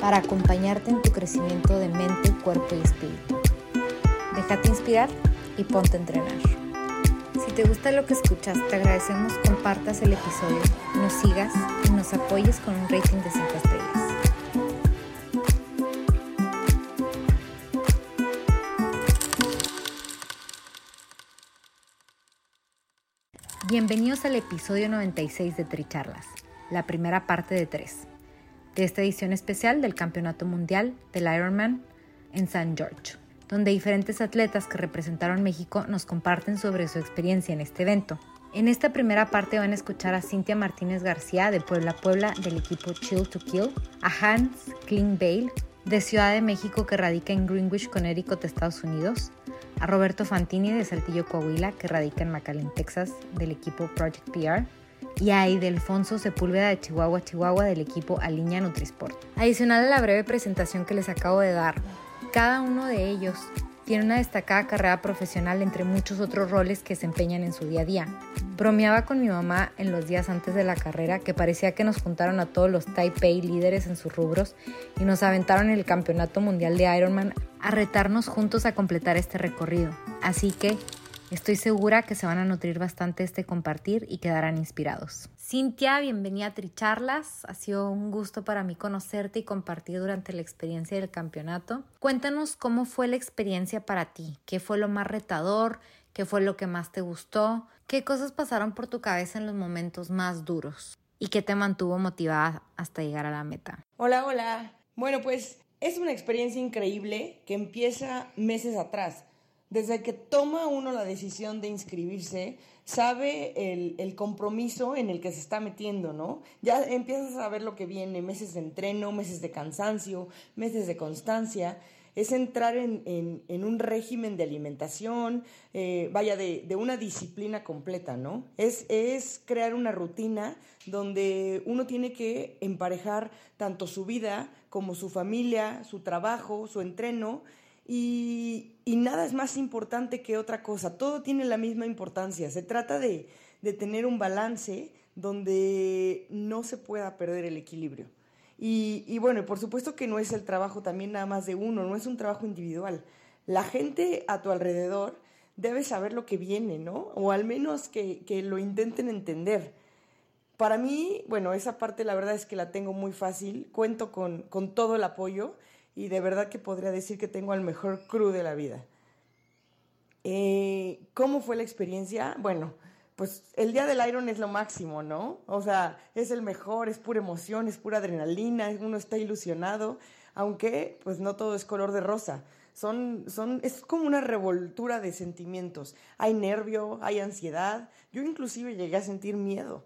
para acompañarte en tu crecimiento de mente, cuerpo y espíritu. Déjate inspirar y ponte a entrenar. Si te gusta lo que escuchas, te agradecemos compartas el episodio, nos sigas y nos apoyes con un rating de 5 estrellas. Bienvenidos al episodio 96 de Tricharlas, la primera parte de tres de esta edición especial del Campeonato Mundial del Ironman en San George, donde diferentes atletas que representaron México nos comparten sobre su experiencia en este evento. En esta primera parte van a escuchar a Cintia Martínez García de Puebla Puebla del equipo Chill to Kill, a Hans Bale de Ciudad de México que radica en Greenwich, Connecticut, Estados Unidos, a Roberto Fantini de Saltillo, Coahuila, que radica en McAllen, Texas, del equipo Project PR, y a Idelfonso Sepúlveda de Chihuahua, Chihuahua del equipo Aliña Nutrisport. Adicional a la breve presentación que les acabo de dar, cada uno de ellos tiene una destacada carrera profesional entre muchos otros roles que se empeñan en su día a día. Bromeaba con mi mamá en los días antes de la carrera que parecía que nos juntaron a todos los Taipei líderes en sus rubros y nos aventaron en el Campeonato Mundial de Ironman a retarnos juntos a completar este recorrido. Así que Estoy segura que se van a nutrir bastante este compartir y quedarán inspirados. Cintia, bienvenida a Tricharlas. Ha sido un gusto para mí conocerte y compartir durante la experiencia del campeonato. Cuéntanos cómo fue la experiencia para ti, qué fue lo más retador, qué fue lo que más te gustó, qué cosas pasaron por tu cabeza en los momentos más duros y qué te mantuvo motivada hasta llegar a la meta. Hola, hola. Bueno, pues es una experiencia increíble que empieza meses atrás desde que toma uno la decisión de inscribirse, sabe el, compromiso en el que se está metiendo, ¿no? Ya empiezas a ver lo que viene, meses de entreno, meses de cansancio, meses de constancia. Es entrar en, un régimen de alimentación, eh, vaya, de, una disciplina completa, ¿no? Es, es crear una rutina donde uno tiene que emparejar tanto su vida como su familia, su trabajo, su entreno, y, nada es más importante que otra cosa, todo tiene la misma importancia, se trata de, tener un balance donde no se pueda perder el equilibrio. Y, y, bueno, por supuesto que no es el trabajo también nada más de uno, no es un trabajo individual. La gente a tu alrededor debe saber lo que viene, ¿no? O al menos que, lo intenten entender. Para mí, bueno, esa parte la verdad es que la tengo muy fácil, cuento con, con todo el apoyo y de verdad que podría decir que tengo al mejor crew de la vida. Eh, ¿Cómo fue la experiencia? Bueno, pues el día del Iron es lo máximo, ¿no? O sea, es el mejor, es pura emoción, es pura adrenalina, uno está ilusionado, aunque pues no todo es color de rosa. Son, son, es como una revoltura de sentimientos. Hay nervio, hay ansiedad. Yo inclusive llegué a sentir miedo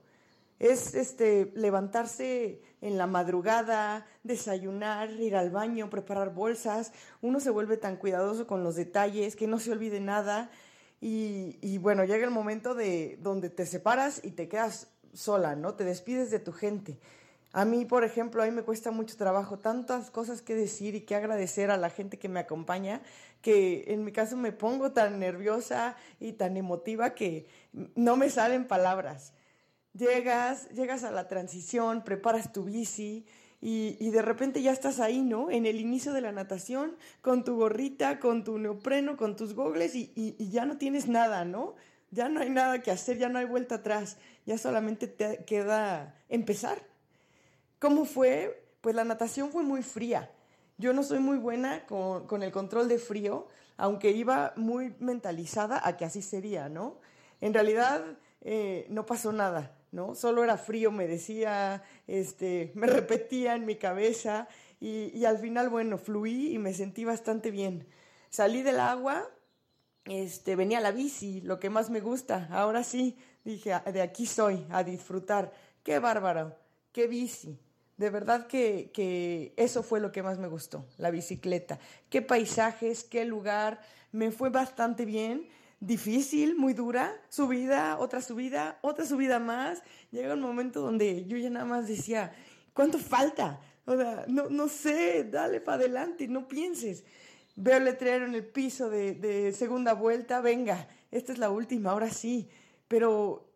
es este levantarse en la madrugada, desayunar, ir al baño, preparar bolsas. Uno se vuelve tan cuidadoso con los detalles que no se olvide nada. Y, y, bueno, llega el momento de donde te separas y te quedas sola, ¿no? Te despides de tu gente. A mí, por ejemplo, a mí me cuesta mucho trabajo, tantas cosas que decir y que agradecer a la gente que me acompaña, que en mi caso me pongo tan nerviosa y tan emotiva que no me salen palabras llegas, llegas a la transición, preparas tu bici y, de repente ya estás ahí, ¿no? En el inicio de la natación, con tu gorrita, con tu neopreno, con tus gogles y, y ya no tienes nada, ¿no? Ya no hay nada que hacer, ya no hay vuelta atrás, ya solamente te queda empezar. ¿Cómo fue? Pues la natación fue muy fría. Yo no soy muy buena con, con el control de frío, aunque iba muy mentalizada a que así sería, ¿no? En realidad eh, no pasó nada. ¿No? Solo era frío, me decía, este, me repetía en mi cabeza y, al final, bueno, fluí y me sentí bastante bien. Salí del agua, este, venía la bici, lo que más me gusta. Ahora sí, dije, ah, de aquí soy, a disfrutar. Qué bárbaro, qué bici. De verdad que, que, eso fue lo que más me gustó, la bicicleta. Qué paisajes, qué lugar. Me fue bastante bien. Difícil, muy dura. Subida, otra subida, otra subida más. Llega un momento donde yo ya nada más decía, ¿cuánto falta? O sea, no, no sé, dale para adelante, no pienses. Veo el letrero en el piso de, de segunda vuelta, venga, esta es la última, ahora sí. Pero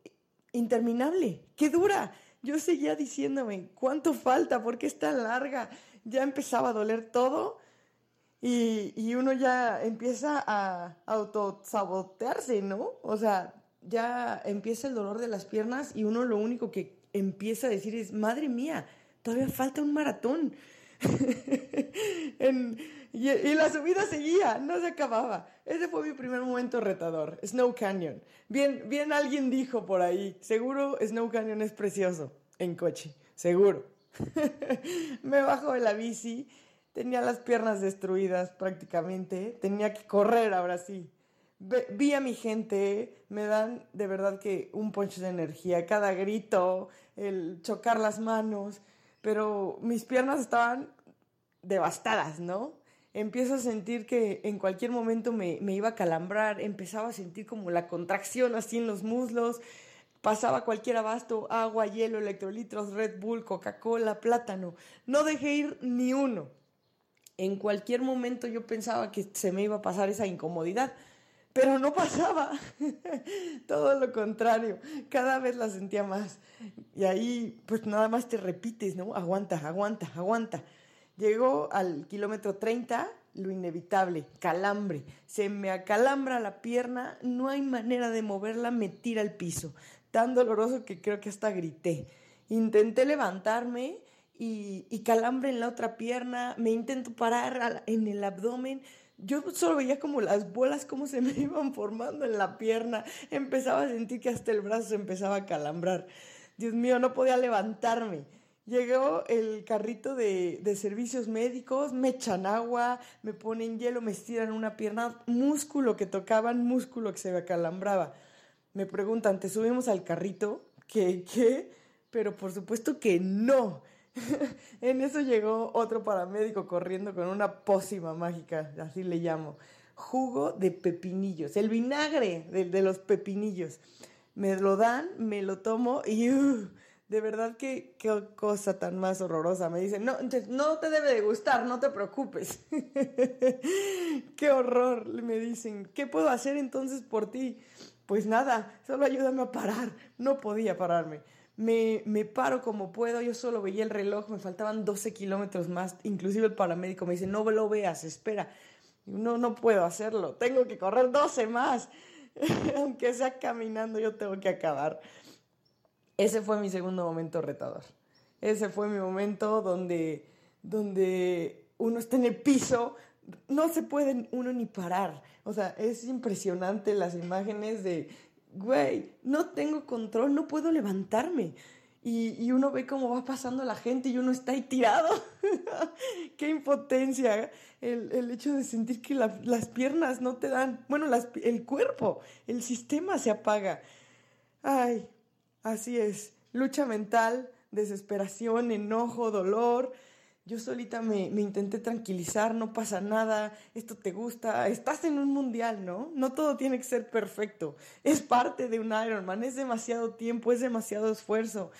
interminable, qué dura yo seguía diciéndome, ¿cuánto falta? ¿Por qué es tan larga? Ya empezaba a doler todo y, y uno ya empieza a autosabotearse, ¿no? O sea, ya empieza el dolor de las piernas y uno lo único que empieza a decir es, madre mía, todavía falta un maratón. y, y, la subida seguía, no se acababa. Ese fue mi primer momento retador, Snow Canyon. Bien, bien alguien dijo por ahí, seguro Snow Canyon es precioso en coche, seguro. Me bajo de la bici, tenía las piernas destruidas prácticamente, tenía que correr ahora sí. Vi a mi gente, me dan de verdad que un poncho de energía, cada grito, el chocar las manos, pero mis piernas estaban devastadas, ¿no? Empiezo a sentir que en cualquier momento me, me iba a calambrar, empezaba a sentir como la contracción así en los muslos, pasaba cualquier abasto, agua, hielo, electrolitos, Red Bull, Coca-Cola, plátano. No dejé ir ni uno. En cualquier momento yo pensaba que se me iba a pasar esa incomodidad, pero no pasaba. Todo lo contrario, cada vez la sentía más. Y ahí pues nada más te repites, ¿no? Aguanta, aguanta, aguanta. Llegó al kilómetro 30, lo inevitable, calambre. Se me acalambra la pierna, no hay manera de moverla, me tira al piso. Tan doloroso que creo que hasta grité. Intenté levantarme y, calambre en la otra pierna, me intento parar en el abdomen, yo solo veía como las bolas, cómo se me iban formando en la pierna. Empezaba a sentir que hasta el brazo se empezaba a calambrar. Dios mío, no podía levantarme. Llegó el carrito de, de, servicios médicos, me echan agua, me ponen hielo, me estiran una pierna, músculo que tocaban, músculo que se me acalambraba. Me preguntan, ¿te subimos al carrito? ¿Qué? ¿Qué? Pero por supuesto que no. en eso llegó otro paramédico corriendo con una pócima mágica, así le llamo. Jugo de pepinillos, el vinagre de, los pepinillos. Me lo dan, me lo tomo y uh, de verdad que qué cosa tan más horrorosa. Me dicen, no, no te debe de gustar, no te preocupes. qué horror, me dicen. ¿Qué puedo hacer entonces por ti? Pues nada, solo ayúdame a parar. No podía pararme me, me, paro como puedo, yo solo veía el reloj, me faltaban 12 kilómetros más, inclusive el paramédico me dice, no lo veas, espera, no, no puedo hacerlo, tengo que correr 12 más, aunque sea caminando, yo tengo que acabar. Ese fue mi segundo momento retador, ese fue mi momento donde, donde uno está en el piso, no se puede uno ni parar, o sea, es impresionante las imágenes de güey, no tengo control, no puedo levantarme. Y, uno ve cómo va pasando la gente y uno está ahí tirado. Qué impotencia el, hecho de sentir que las piernas no te dan, bueno, el cuerpo, el sistema se apaga. Ay, así es. Lucha mental, desesperación, enojo, dolor, yo solita me, intenté tranquilizar, no pasa nada, esto te gusta, estás en un mundial, ¿no? No todo tiene que ser perfecto, es parte de un Ironman, es demasiado tiempo, es demasiado esfuerzo.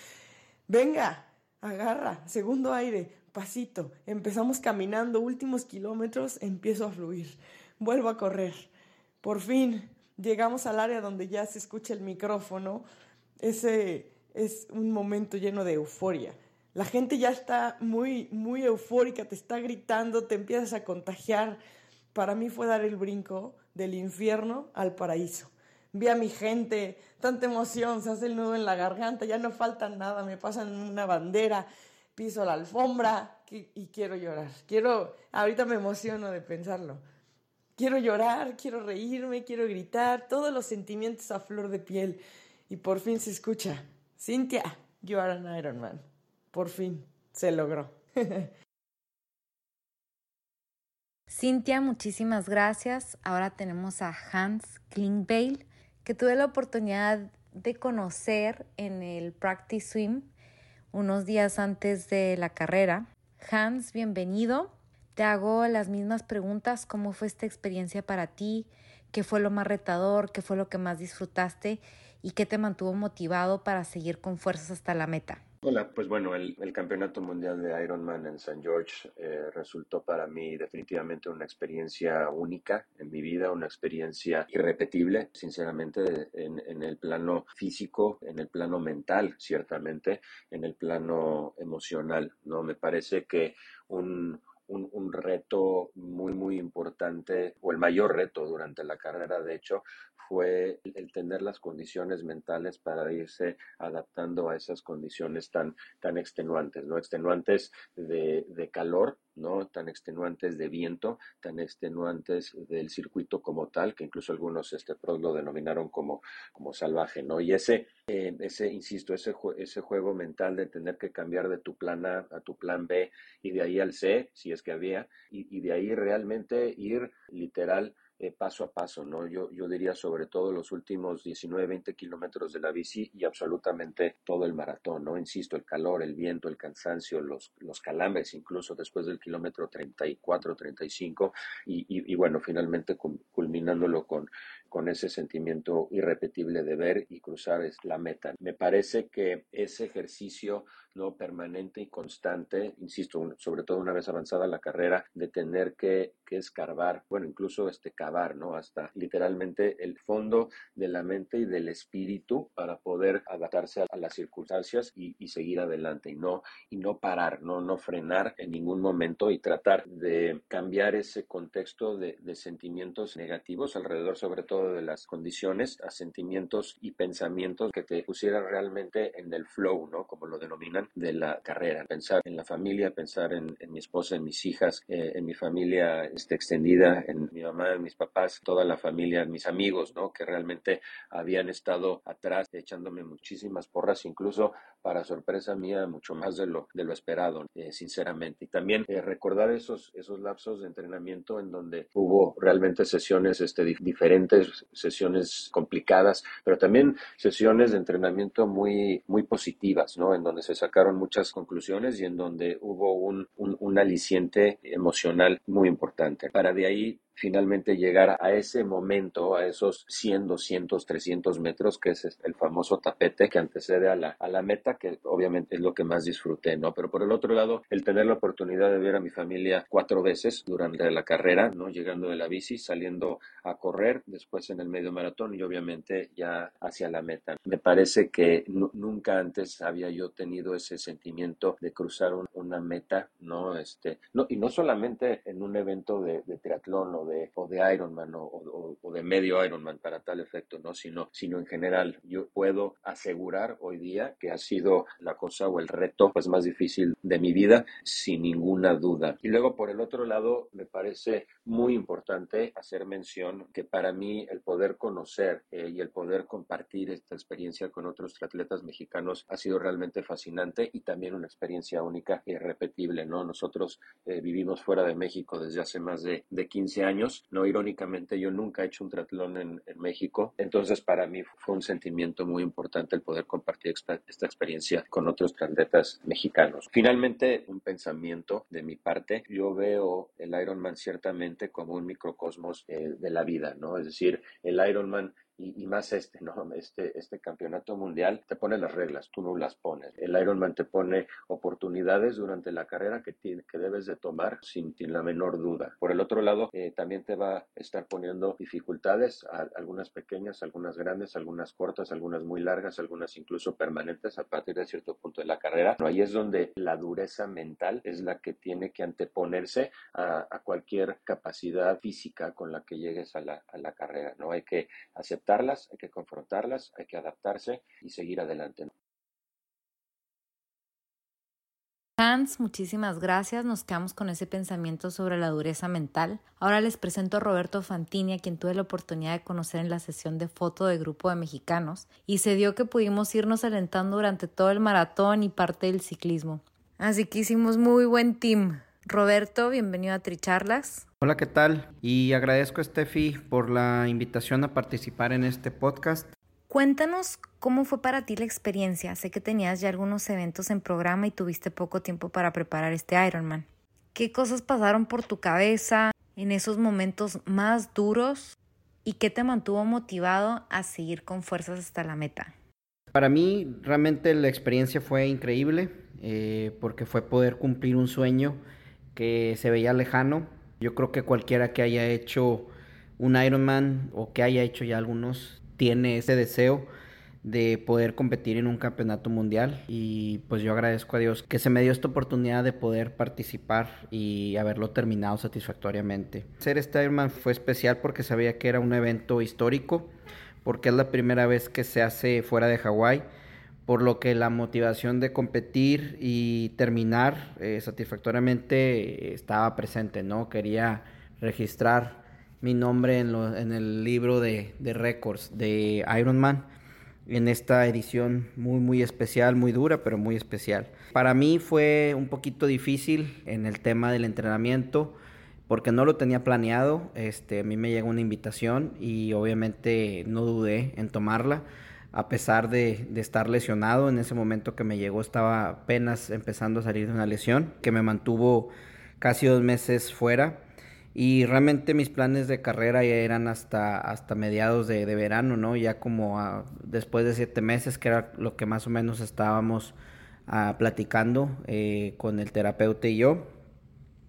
Venga, agarra, segundo aire, pasito, empezamos caminando, últimos kilómetros, empiezo a fluir, vuelvo a correr. Por fin llegamos al área donde ya se escucha el micrófono, ese es un momento lleno de euforia la gente ya está muy, muy eufórica, te está gritando, te empiezas a contagiar. Para mí fue dar el brinco del infierno al paraíso. Vi a mi gente, tanta emoción, se hace el nudo en la garganta, ya no falta nada, me pasan una bandera, piso la alfombra y quiero llorar. Quiero, ahorita me emociono de pensarlo. Quiero llorar, quiero reírme, quiero gritar, todos los sentimientos a flor de piel. Y por fin se escucha, Cintia, you are an Iron Man. Por fin, se logró. Cintia, muchísimas gracias. Ahora tenemos a Hans Klingbeil, que tuve la oportunidad de conocer en el Practice Swim, unos días antes de la carrera. Hans, bienvenido. Te hago las mismas preguntas. ¿Cómo fue esta experiencia para ti? ¿Qué fue lo más retador? ¿Qué fue lo que más disfrutaste? ¿Y qué te mantuvo motivado para seguir con fuerzas hasta la meta? Hola, pues bueno, el, Campeonato Mundial de Ironman en St. George eh, resultó para mí definitivamente una experiencia única en mi vida, una experiencia irrepetible, sinceramente, en, en, el plano físico, en el plano mental, ciertamente, en el plano emocional, ¿no? Me parece que un, un, reto muy, muy importante, o el mayor reto durante la carrera, de hecho, fue el tener las condiciones mentales para irse adaptando a esas condiciones tan, tan extenuantes, ¿no? Extenuantes de, de calor, ¿no? Tan extenuantes de viento, tan extenuantes del circuito como tal, que incluso algunos este, pros lo denominaron como, como salvaje, ¿no? Y ese, eh, ese insisto, ese, ese juego mental de tener que cambiar de tu plan A a tu plan B y de ahí al C, si es que había, y, de ahí realmente ir literal eh, paso a paso, ¿no? Yo, yo diría sobre todo los últimos 19, 20 kilómetros de la bici y absolutamente todo el maratón, ¿no? Insisto, el calor, el viento, el cansancio, los, los calambres, incluso después del kilómetro 34, 35 y, y, y bueno, finalmente culminándolo con, con ese sentimiento irrepetible de ver y cruzar la meta. Me parece que ese ejercicio no permanente y constante, insisto, sobre todo una vez avanzada la carrera, de tener que, que escarbar, bueno, incluso este cavar, ¿no? Hasta literalmente el fondo de la mente y del espíritu para poder adaptarse a, las circunstancias y, y, seguir adelante y no, y no parar, no, no frenar en ningún momento y tratar de cambiar ese contexto de, de sentimientos negativos alrededor sobre todo de las condiciones a sentimientos y pensamientos que te pusieran realmente en el flow, ¿no? Como lo denominan de la carrera, pensar en la familia, pensar en, mi esposa, en mis hijas, eh, en mi familia este, extendida, en mi mamá, en mis papás, toda la familia, en mis amigos, ¿no? Que realmente habían estado atrás echándome muchísimas porras, incluso para sorpresa mía, mucho más de lo, de lo esperado, eh, sinceramente. Y también eh, recordar esos, esos lapsos de entrenamiento en donde hubo realmente sesiones este, diferentes, sesiones complicadas, pero también sesiones de entrenamiento muy, muy positivas, ¿no? En donde se sacaron muchas conclusiones y en donde hubo un, un, un aliciente emocional muy importante. Para de ahí finalmente llegar a ese momento, a esos 100, 200, 300 metros, que es el famoso tapete que antecede a la, a la meta, que obviamente es lo que más disfruté, ¿no? Pero por el otro lado, el tener la oportunidad de ver a mi familia cuatro veces durante la carrera, ¿no? Llegando de la bici, saliendo a correr, después en el medio maratón y obviamente ya hacia la meta. Me parece que nunca antes había yo tenido ese sentimiento de cruzar una meta, ¿no? Este, no, y no solamente en un evento de, de triatlón o de, o de Ironman o, o, de medio Ironman para tal efecto, ¿no? Sino, sino en general. Yo puedo asegurar hoy día que ha sido la cosa o el reto pues más difícil de mi vida, sin ninguna duda. Y luego, por el otro lado, me parece muy importante hacer mención que para mí el poder conocer eh, y el poder compartir esta experiencia con otros atletas mexicanos ha sido realmente fascinante y también una experiencia única e irrepetible, ¿no? Nosotros eh, vivimos fuera de México desde hace más de, de 15 años no, irónicamente, yo nunca he hecho un triatlón en, México, entonces para mí fue un sentimiento muy importante el poder compartir esta, experiencia con otros atletas mexicanos. Finalmente, un pensamiento de mi parte, yo veo el Ironman ciertamente como un microcosmos eh, de la vida, ¿no? Es decir, el Ironman y, más este, ¿no? Este, este campeonato mundial te pone las reglas, tú no las pones. El Ironman te pone oportunidades durante la carrera que, que debes de tomar sin, la menor duda. Por el otro lado, eh, también te va a estar poniendo dificultades, algunas pequeñas, algunas grandes, algunas cortas, algunas muy largas, algunas incluso permanentes a partir de cierto punto de la carrera. Ahí es donde la dureza mental es la que tiene que anteponerse a, a cualquier capacidad física con la que llegues a la, a la carrera. No hay que aceptar hay que confrontarlas, hay que adaptarse y seguir adelante. Hans, muchísimas gracias. Nos quedamos con ese pensamiento sobre la dureza mental. Ahora les presento a Roberto Fantini, a quien tuve la oportunidad de conocer en la sesión de foto de grupo de mexicanos, y se dio que pudimos irnos alentando durante todo el maratón y parte del ciclismo. Así que hicimos muy buen team. Roberto, bienvenido a Tricharlas. Hola, ¿qué tal? Y agradezco a Steffi por la invitación a participar en este podcast. Cuéntanos cómo fue para ti la experiencia. Sé que tenías ya algunos eventos en programa y tuviste poco tiempo para preparar este Ironman. ¿Qué cosas pasaron por tu cabeza en esos momentos más duros y qué te mantuvo motivado a seguir con fuerzas hasta la meta? Para mí realmente la experiencia fue increíble eh, porque fue poder cumplir un sueño que se veía lejano. Yo creo que cualquiera que haya hecho un Ironman o que haya hecho ya algunos tiene ese deseo de poder competir en un campeonato mundial y pues yo agradezco a Dios que se me dio esta oportunidad de poder participar y haberlo terminado satisfactoriamente. Ser este Ironman fue especial porque sabía que era un evento histórico, porque es la primera vez que se hace fuera de Hawái, por lo que la motivación de competir y terminar eh, satisfactoriamente estaba presente, ¿no? Quería registrar mi nombre en, en el libro de, de récords de Ironman en esta edición muy muy especial, muy dura, pero muy especial. Para mí fue un poquito difícil en el tema del entrenamiento porque no lo tenía planeado. Este, a mí me llegó una invitación y obviamente no dudé en tomarla. A pesar de, estar lesionado, en ese momento que me llegó estaba apenas empezando a salir de una lesión que me mantuvo casi dos meses fuera y realmente mis planes de carrera ya eran hasta, hasta mediados de, verano, ¿no? Ya como después de siete meses, que era lo que más o menos estábamos ah, platicando eh, con el terapeuta y yo.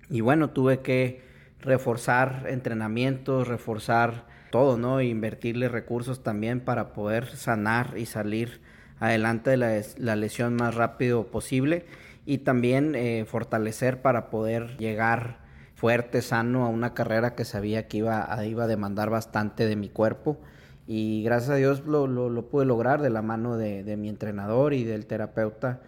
Y bueno, tuve que reforzar entrenamientos, reforzar todo, ¿no? Invertirle recursos también para poder sanar y salir adelante de la, la lesión más rápido posible y también eh, fortalecer para poder llegar fuerte, sano a una carrera que sabía que iba, iba a demandar bastante de mi cuerpo. Y gracias a Dios lo, lo, pude lograr de la mano de, de, mi entrenador y del terapeuta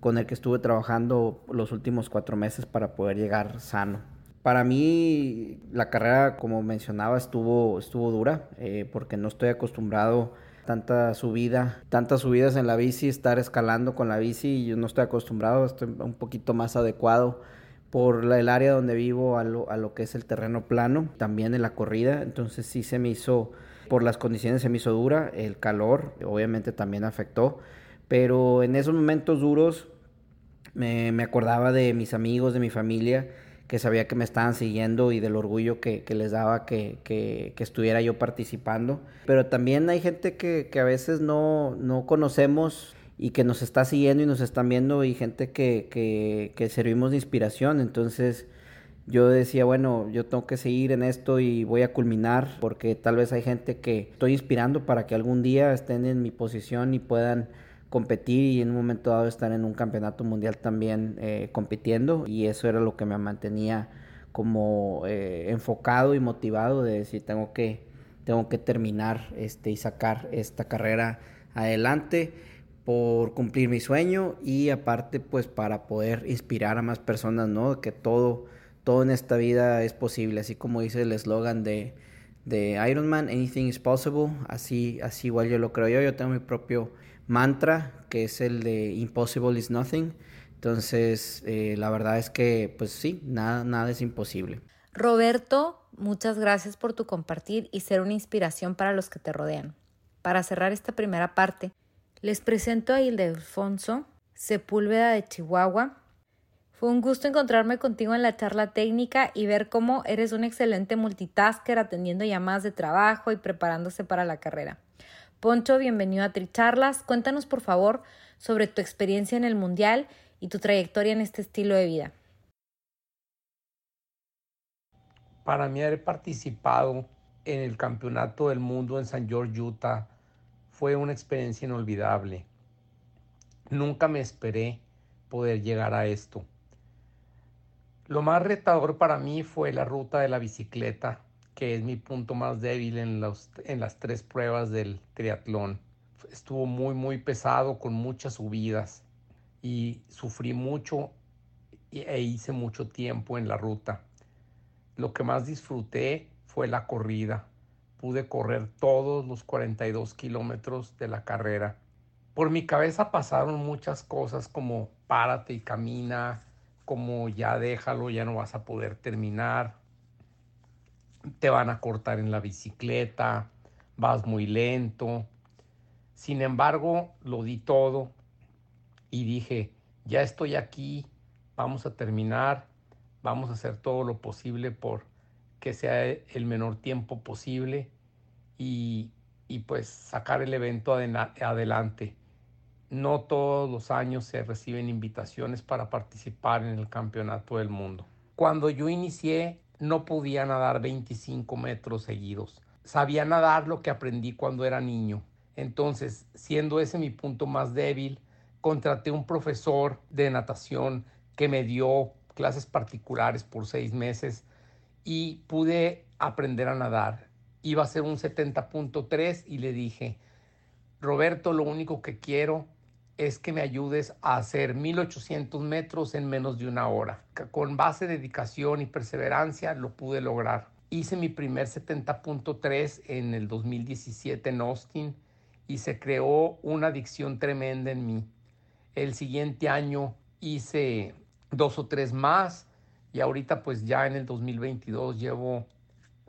con el que estuve trabajando los últimos cuatro meses para poder llegar sano. Para mí la carrera, como mencionaba, estuvo, estuvo dura eh, porque no estoy acostumbrado a tanta subida, tantas subidas en la bici, estar escalando con la bici, yo no estoy acostumbrado, estoy un poquito más adecuado por el área donde vivo a lo, a lo que es el terreno plano, también en la corrida, entonces sí se me hizo, por las condiciones se me hizo dura, el calor obviamente también afectó, pero en esos momentos duros me, me acordaba de mis amigos, de mi familia, que sabía que me estaban siguiendo y del orgullo que, que les daba que, que, que, estuviera yo participando. Pero también hay gente que, a veces no, no conocemos y que nos está siguiendo y nos están viendo y gente que, que, que servimos de inspiración. Entonces yo decía, bueno, yo tengo que seguir en esto y voy a culminar porque tal vez hay gente que estoy inspirando para que algún día estén en mi posición y puedan competir y en un momento dado estar en un campeonato mundial también eh, compitiendo. Y eso era lo que me mantenía como eh, enfocado y motivado de decir tengo que tengo que terminar este y sacar esta carrera adelante por cumplir mi sueño y aparte pues para poder inspirar a más personas, ¿no? Que todo, todo en esta vida es posible, así como dice el eslogan de, de Iron Man, anything is possible, así, así igual yo lo creo. Yo, yo tengo mi propio mantra que es el de impossible is nothing, entonces eh, la verdad es que pues sí, nada, nada es imposible. Roberto, muchas gracias por tu compartir y ser una inspiración para los que te rodean. Para cerrar esta primera parte, les presento a Ildefonso Sepúlveda de Chihuahua. Fue un gusto encontrarme contigo en la charla técnica y ver cómo eres un excelente multitasker atendiendo llamadas de trabajo y preparándose para la carrera. Poncho, bienvenido a Tricharlas. Cuéntanos por favor sobre tu experiencia en el Mundial y tu trayectoria en este estilo de vida. Para mí haber participado en el Campeonato del Mundo en San George, Utah, fue una experiencia inolvidable. Nunca me esperé poder llegar a esto. Lo más retador para mí fue la ruta de la bicicleta, que es mi punto más débil en, los, en las tres pruebas del triatlón. Estuvo muy, muy pesado, con muchas subidas y sufrí mucho e hice mucho tiempo en la ruta. Lo que más disfruté fue la corrida pude correr todos los 42 kilómetros de la carrera. Por mi cabeza pasaron muchas cosas como párate y camina, como ya déjalo, ya no vas a poder terminar, te van a cortar en la bicicleta, vas muy lento. Sin embargo, lo di todo y dije, ya estoy aquí, vamos a terminar, vamos a hacer todo lo posible por que sea el menor tiempo posible y, pues sacar el evento adelante. No todos los años se reciben invitaciones para participar en el Campeonato del Mundo. Cuando yo inicié no podía nadar 25 metros seguidos. Sabía nadar lo que aprendí cuando era niño. Entonces, siendo ese mi punto más débil, contraté un profesor de natación que me dio clases particulares por seis meses y pude aprender a nadar. Iba a ser un 70.3 y le dije, Roberto, lo único que quiero es que me ayudes a hacer 1800 metros en menos de una hora. Con base, dedicación y perseverancia lo pude lograr. Hice mi primer 70.3 en el 2017 en Austin y se creó una adicción tremenda en mí. El siguiente año hice dos o tres más y ahorita pues ya en el 2022 llevo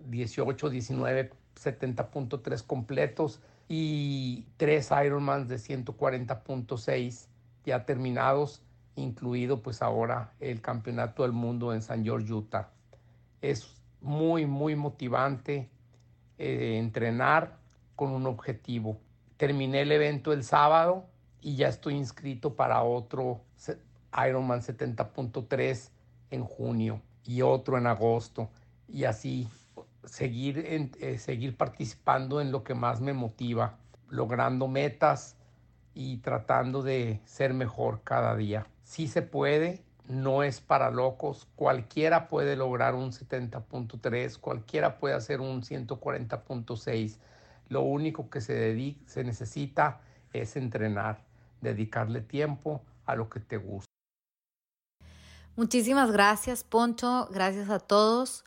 18, 19, 70.3 completos y tres Ironmans de 140.6 ya terminados, incluido pues ahora el Campeonato del Mundo en San George, Utah. Es muy, muy motivante eh, entrenar con un objetivo. Terminé el evento el sábado y ya estoy inscrito para otro Ironman 70.3 en junio y otro en agosto y así seguir, eh, seguir participando en lo que más me motiva, logrando metas y tratando de ser mejor cada día. Si se puede, no es para locos, cualquiera puede lograr un 70.3, cualquiera puede hacer un 140.6. Lo único que se, se necesita es entrenar, dedicarle tiempo a lo que te gusta. Muchísimas gracias, Poncho. Gracias a todos.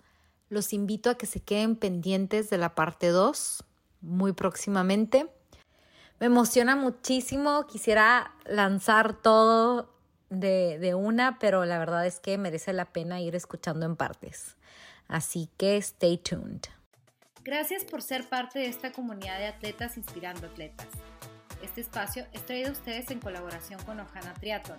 Los invito a que se queden pendientes de la parte 2 muy próximamente. Me emociona muchísimo. Quisiera lanzar todo de, de, una, pero la verdad es que merece la pena ir escuchando en partes. Así que stay tuned. Gracias por ser parte de esta comunidad de atletas inspirando atletas. Este espacio es traído a ustedes en colaboración con Ojana Triathlon